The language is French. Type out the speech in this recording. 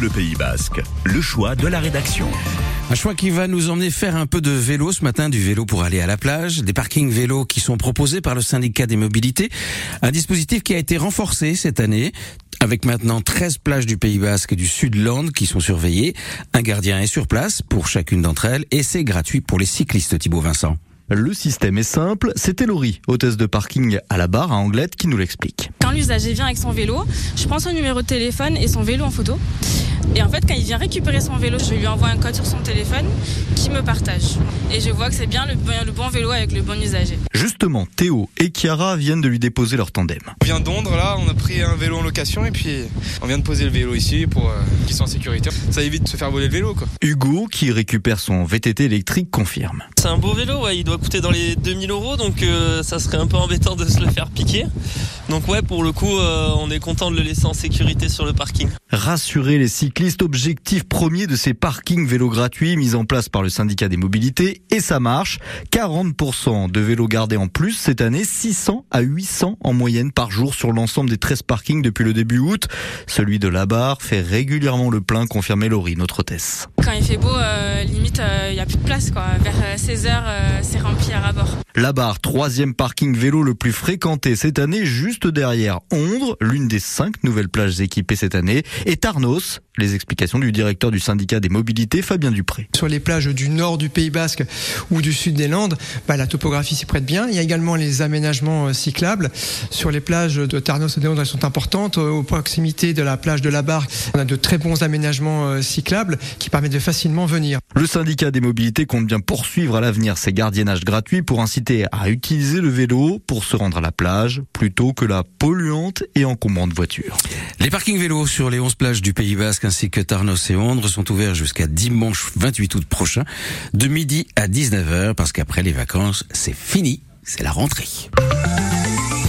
Bleu Pays Basque, le choix de la rédaction. Un choix qui va nous emmener faire un peu de vélo ce matin, du vélo pour aller à la plage, des parkings vélos qui sont proposés par le syndicat des mobilités, un dispositif qui a été renforcé cette année avec maintenant 13 plages du Pays Basque et du Sud-Land qui sont surveillées. Un gardien est sur place pour chacune d'entre elles et c'est gratuit pour les cyclistes Thibaut Vincent. Le système est simple, c'est Elori, hôtesse de parking à la barre à Anglette, qui nous l'explique. Quand l'usager vient avec son vélo, je prends son numéro de téléphone et son vélo en photo. Et en fait, quand il vient récupérer son vélo, je lui envoie un code sur son téléphone qui me partage. Et je vois que c'est bien le bon, le bon vélo avec le bon usager. Justement, Théo et Chiara viennent de lui déposer leur tandem. On vient d'Ondre, là, on a pris un vélo en location et puis on vient de poser le vélo ici pour euh, qu'ils soient en sécurité. Ça évite de se faire voler le vélo, quoi. Hugo, qui récupère son VTT électrique, confirme. C'est un beau vélo, ouais, il doit coûter dans les 2000 euros, donc euh, ça serait un peu embêtant de se le faire piquer. Donc ouais, pour le coup, euh, on est content de le laisser en sécurité sur le parking. Rassurer les cyclistes, objectif premier de ces parkings vélos gratuits mis en place par le syndicat des mobilités, et ça marche. 40% de vélos gardés en plus cette année, 600 à 800 en moyenne par jour sur l'ensemble des 13 parkings depuis le début août. Celui de la barre fait régulièrement le plein, confirmait Laurie, notre hôtesse. Quand il fait beau, euh, limite, il n'y a plus de place. Quoi. Vers 16h, c'est rempli à rabord. La barre, troisième parking vélo le plus fréquenté cette année, juste derrière Ondre, l'une des cinq nouvelles plages équipées cette année, et Tarnos. Les explications du directeur du syndicat des mobilités, Fabien Dupré. Sur les plages du nord du Pays Basque ou du sud des Landes, bah, la topographie s'y prête bien. Il y a également les aménagements cyclables. Sur les plages de Tarnos et d'Ondre, elles sont importantes. Aux proximités de la plage de la Barre, on a de très bons aménagements cyclables qui permettent de facilement venir. Le syndicat des mobilités compte bien poursuivre à l'avenir ses gardiennages gratuits pour inciter à utiliser le vélo pour se rendre à la plage plutôt que la polluante et encombrante voiture. Les parkings vélos sur les 11 plages du Pays Basque ainsi que Tarnos et Ondre sont ouverts jusqu'à dimanche 28 août prochain de midi à 19h parce qu'après les vacances, c'est fini, c'est la rentrée.